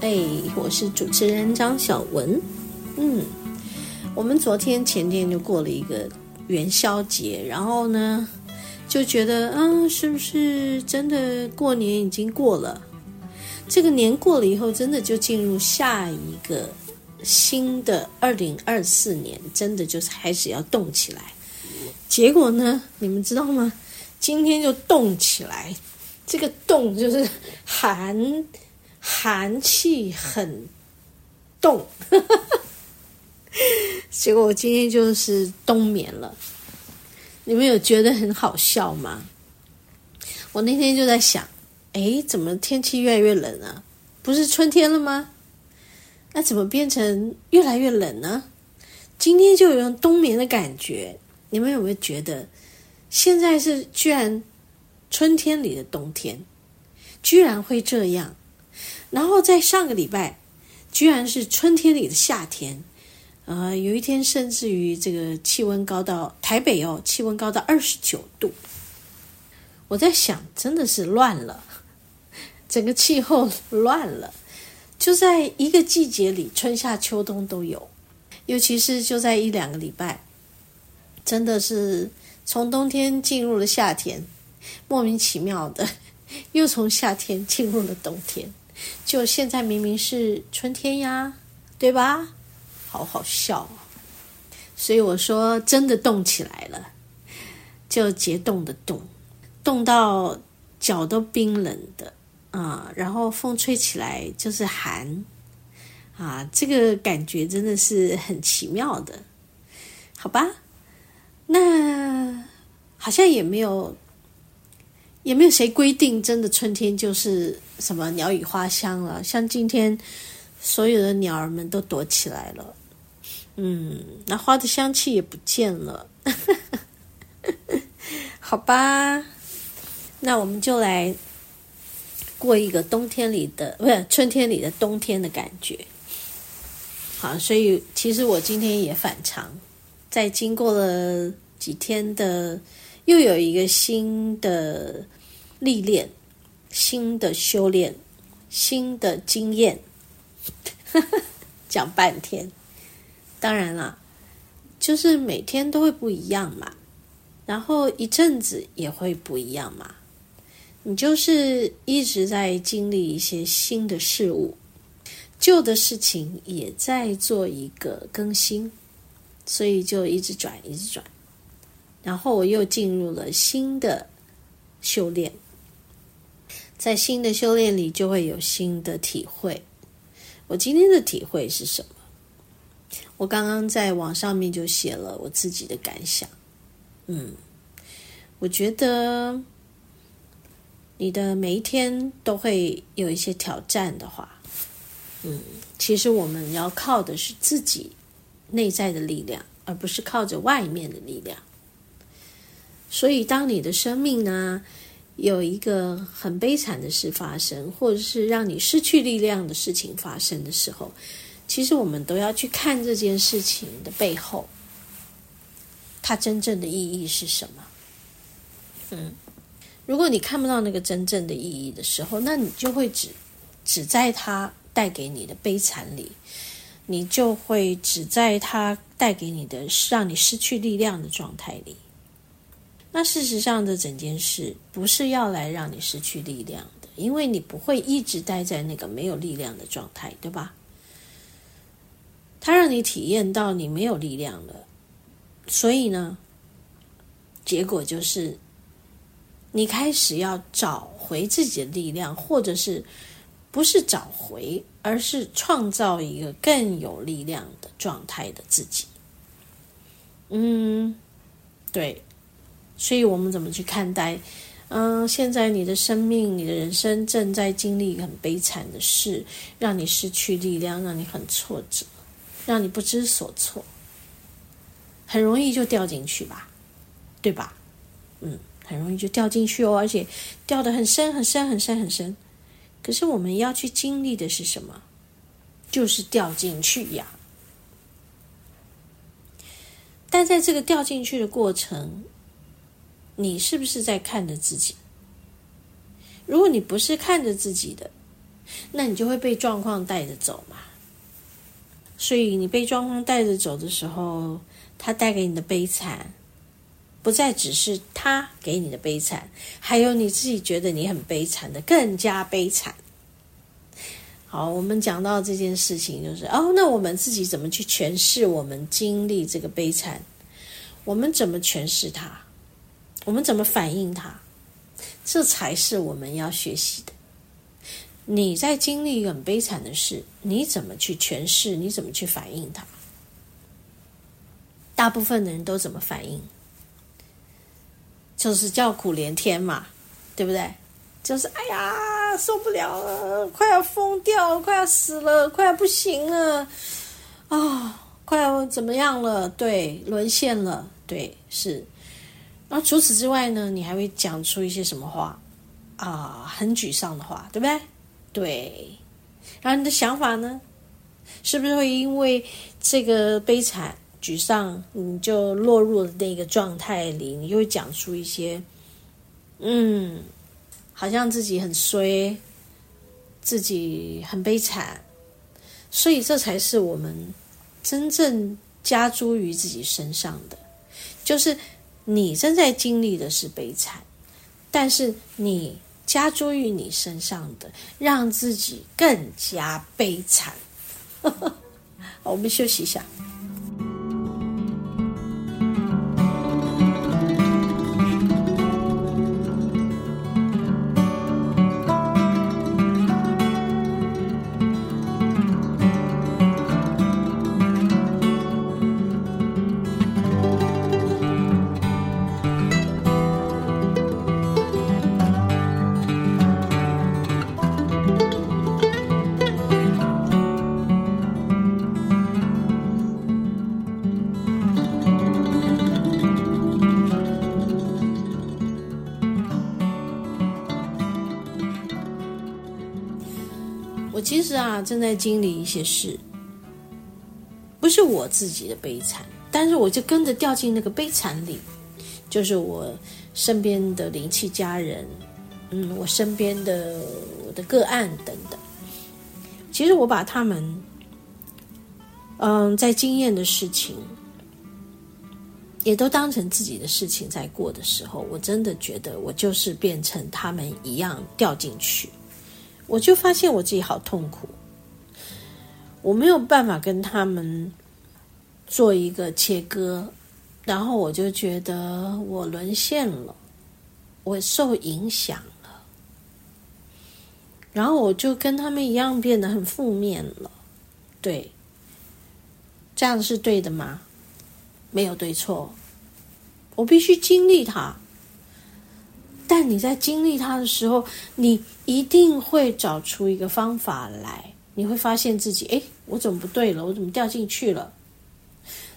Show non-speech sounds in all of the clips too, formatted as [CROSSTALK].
哎，我是主持人张小文。嗯，我们昨天前天就过了一个元宵节，然后呢，就觉得，啊，是不是真的过年已经过了？这个年过了以后，真的就进入下一个新的二零二四年，真的就是开始要动起来。结果呢，你们知道吗？今天就动起来，这个动就是寒。寒气很冻，[LAUGHS] 结果我今天就是冬眠了。你们有觉得很好笑吗？我那天就在想，哎，怎么天气越来越冷啊？不是春天了吗？那怎么变成越来越冷呢？今天就有冬眠的感觉。你们有没有觉得，现在是居然春天里的冬天，居然会这样？然后在上个礼拜，居然是春天里的夏天，呃，有一天甚至于这个气温高到台北哦，气温高到二十九度。我在想，真的是乱了，[LAUGHS] 整个气候乱了，就在一个季节里，春夏秋冬都有，尤其是就在一两个礼拜，真的是从冬天进入了夏天，莫名其妙的 [LAUGHS] 又从夏天进入了冬天。就现在明明是春天呀，对吧？好好笑。所以我说，真的冻起来了，就结冻的冻，冻到脚都冰冷的啊。然后风吹起来就是寒啊，这个感觉真的是很奇妙的，好吧？那好像也没有。也没有谁规定真的春天就是什么鸟语花香了。像今天，所有的鸟儿们都躲起来了，嗯，那花的香气也不见了，[LAUGHS] 好吧，那我们就来过一个冬天里的，不是春天里的冬天的感觉。好，所以其实我今天也反常，在经过了几天的。又有一个新的历练，新的修炼，新的经验，[LAUGHS] 讲半天。当然了，就是每天都会不一样嘛，然后一阵子也会不一样嘛。你就是一直在经历一些新的事物，旧的事情也在做一个更新，所以就一直转，一直转。然后我又进入了新的修炼，在新的修炼里就会有新的体会。我今天的体会是什么？我刚刚在网上面就写了我自己的感想。嗯，我觉得你的每一天都会有一些挑战的话，嗯，其实我们要靠的是自己内在的力量，而不是靠着外面的力量。所以，当你的生命呢，有一个很悲惨的事发生，或者是让你失去力量的事情发生的时候，其实我们都要去看这件事情的背后，它真正的意义是什么？嗯，如果你看不到那个真正的意义的时候，那你就会只只在它带给你的悲惨里，你就会只在它带给你的让你失去力量的状态里。那事实上的整件事不是要来让你失去力量的，因为你不会一直待在那个没有力量的状态，对吧？它让你体验到你没有力量了，所以呢，结果就是你开始要找回自己的力量，或者是不是找回，而是创造一个更有力量的状态的自己。嗯，对，所以我们怎么去看待？嗯，现在你的生命、你的人生正在经历很悲惨的事，让你失去力量，让你很挫折，让你不知所措，很容易就掉进去吧，对吧？嗯，很容易就掉进去哦，而且掉得很深、很深、很深、很深。可是我们要去经历的是什么？就是掉进去呀。但在这个掉进去的过程，你是不是在看着自己？如果你不是看着自己的，那你就会被状况带着走嘛。所以你被状况带着走的时候，它带给你的悲惨，不再只是他给你的悲惨，还有你自己觉得你很悲惨的更加悲惨。好，我们讲到这件事情，就是哦，那我们自己怎么去诠释我们经历这个悲惨？我们怎么诠释它？我们怎么反应它？这才是我们要学习的。你在经历一个很悲惨的事，你怎么去诠释？你怎么去反应它？大部分的人都怎么反应？就是叫苦连天嘛，对不对？就是哎呀，受不了了，快要疯掉，快要死了，快要不行了啊、哦，快要怎么样了？对，沦陷了，对，是。然后除此之外呢，你还会讲出一些什么话啊？很沮丧的话，对不对？对。然后你的想法呢，是不是会因为这个悲惨、沮丧，你就落入了那个状态里？你就会讲出一些，嗯，好像自己很衰，自己很悲惨。所以这才是我们真正加诸于自己身上的，就是。你正在经历的是悲惨，但是你加诸于你身上的，让自己更加悲惨。[LAUGHS] 我们休息一下。正在经历一些事，不是我自己的悲惨，但是我就跟着掉进那个悲惨里，就是我身边的灵气家人，嗯，我身边的我的个案等等。其实我把他们，嗯，在经验的事情，也都当成自己的事情在过的时候，我真的觉得我就是变成他们一样掉进去。我就发现我自己好痛苦，我没有办法跟他们做一个切割，然后我就觉得我沦陷了，我受影响了，然后我就跟他们一样变得很负面了。对，这样是对的吗？没有对错，我必须经历它。但你在经历它的时候，你一定会找出一个方法来。你会发现自己，哎，我怎么不对了？我怎么掉进去了？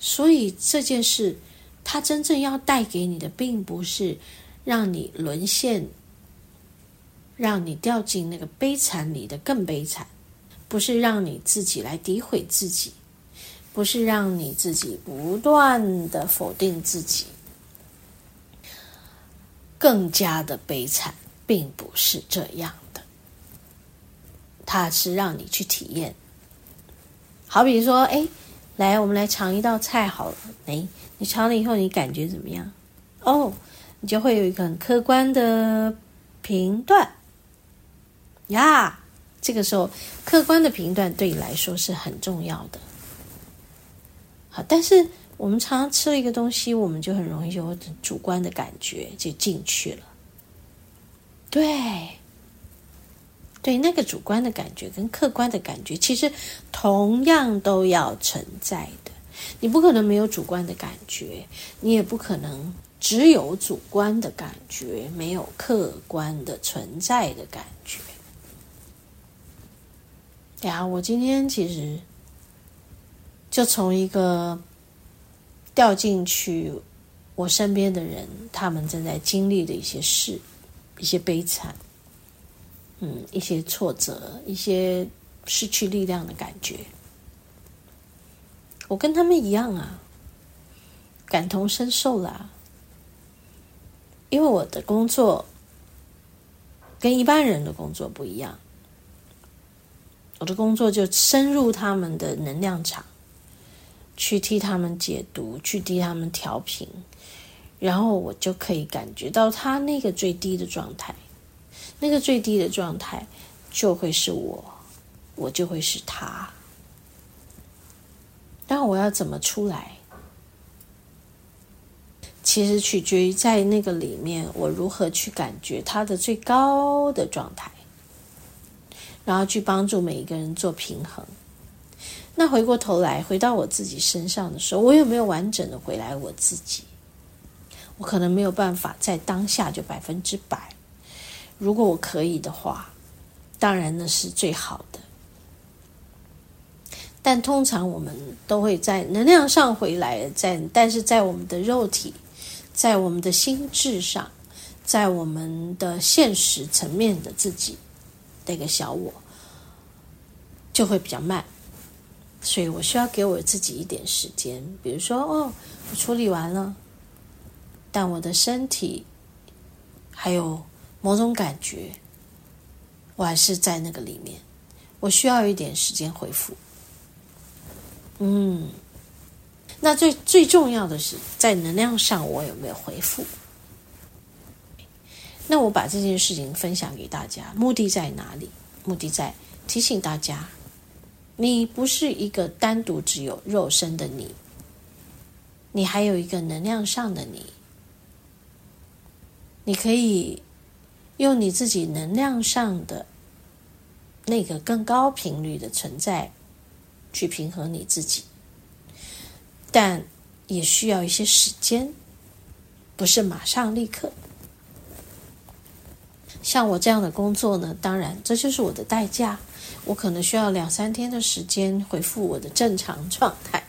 所以这件事，它真正要带给你的，并不是让你沦陷，让你掉进那个悲惨里的更悲惨，不是让你自己来诋毁自己，不是让你自己不断的否定自己。更加的悲惨，并不是这样。它是让你去体验。好比说，哎，来，我们来尝一道菜好了。哎，你尝了以后，你感觉怎么样？哦，你就会有一个很客观的评断。呀，这个时候，客观的评断对你来说是很重要的。好，但是我们常常吃了一个东西，我们就很容易有主观的感觉就进去了。对，对，那个主观的感觉跟客观的感觉，其实同样都要存在的。你不可能没有主观的感觉，你也不可能只有主观的感觉，没有客观的存在的感觉。呀，我今天其实就从一个掉进去我身边的人，他们正在经历的一些事，一些悲惨，嗯，一些挫折，一些失去力量的感觉。我跟他们一样啊，感同身受啦。因为我的工作跟一般人的工作不一样，我的工作就深入他们的能量场，去替他们解读，去替他们调频，然后我就可以感觉到他那个最低的状态，那个最低的状态就会是我，我就会是他。那我要怎么出来？其实取决于在那个里面，我如何去感觉他的最高的状态，然后去帮助每一个人做平衡。那回过头来，回到我自己身上的时候，我有没有完整的回来我自己？我可能没有办法在当下就百分之百。如果我可以的话，当然那是最好的。但通常我们都会在能量上回来，在但是在我们的肉体，在我们的心智上，在我们的现实层面的自己那个小我，就会比较慢，所以我需要给我自己一点时间。比如说，哦，我处理完了，但我的身体还有某种感觉，我还是在那个里面，我需要一点时间恢复。嗯，那最最重要的是在能量上，我有没有回复？那我把这件事情分享给大家，目的在哪里？目的在提醒大家，你不是一个单独只有肉身的你，你还有一个能量上的你，你可以用你自己能量上的那个更高频率的存在。去平衡你自己，但也需要一些时间，不是马上立刻。像我这样的工作呢，当然这就是我的代价，我可能需要两三天的时间回复我的正常状态。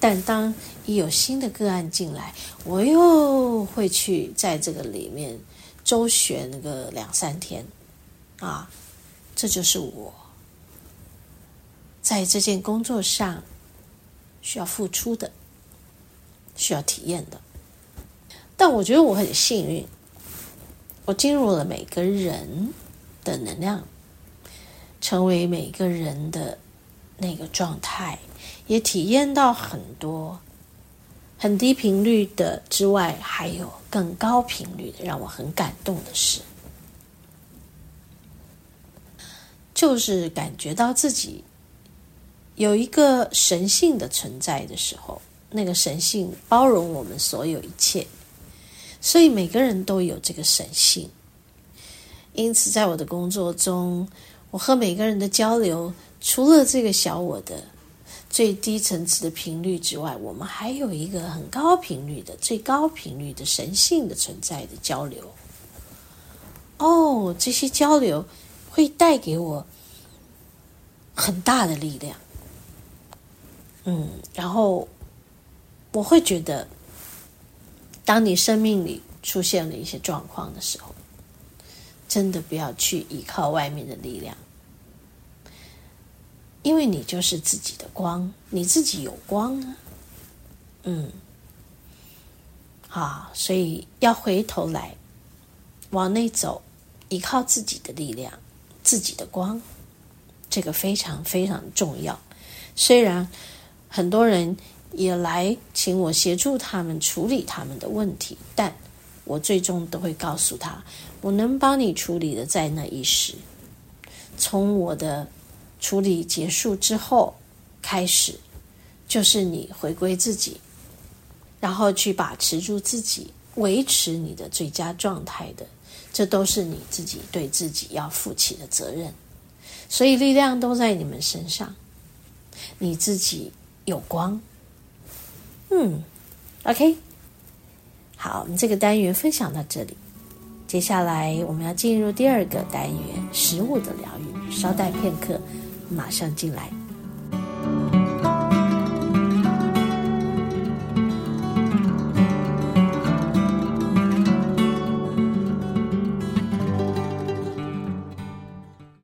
但当一有新的个案进来，我又会去在这个里面周旋那个两三天，啊，这就是我。在这件工作上，需要付出的，需要体验的。但我觉得我很幸运，我进入了每个人的能量，成为每个人的那个状态，也体验到很多很低频率的之外，还有更高频率的，让我很感动的事，就是感觉到自己。有一个神性的存在的时候，那个神性包容我们所有一切，所以每个人都有这个神性。因此，在我的工作中，我和每个人的交流，除了这个小我的最低层次的频率之外，我们还有一个很高频率的、最高频率的神性的存在的交流。哦，这些交流会带给我很大的力量。嗯，然后我会觉得，当你生命里出现了一些状况的时候，真的不要去依靠外面的力量，因为你就是自己的光，你自己有光啊。嗯，好，所以要回头来往内走，依靠自己的力量，自己的光，这个非常非常重要。虽然。很多人也来请我协助他们处理他们的问题，但我最终都会告诉他，我能帮你处理的在那一时。从我的处理结束之后开始，就是你回归自己，然后去把持住自己，维持你的最佳状态的，这都是你自己对自己要负起的责任。所以力量都在你们身上，你自己有光。嗯，OK，好，我们这个单元分享到这里，接下来我们要进入第二个单元——食物的疗愈。稍待片刻，马上进来。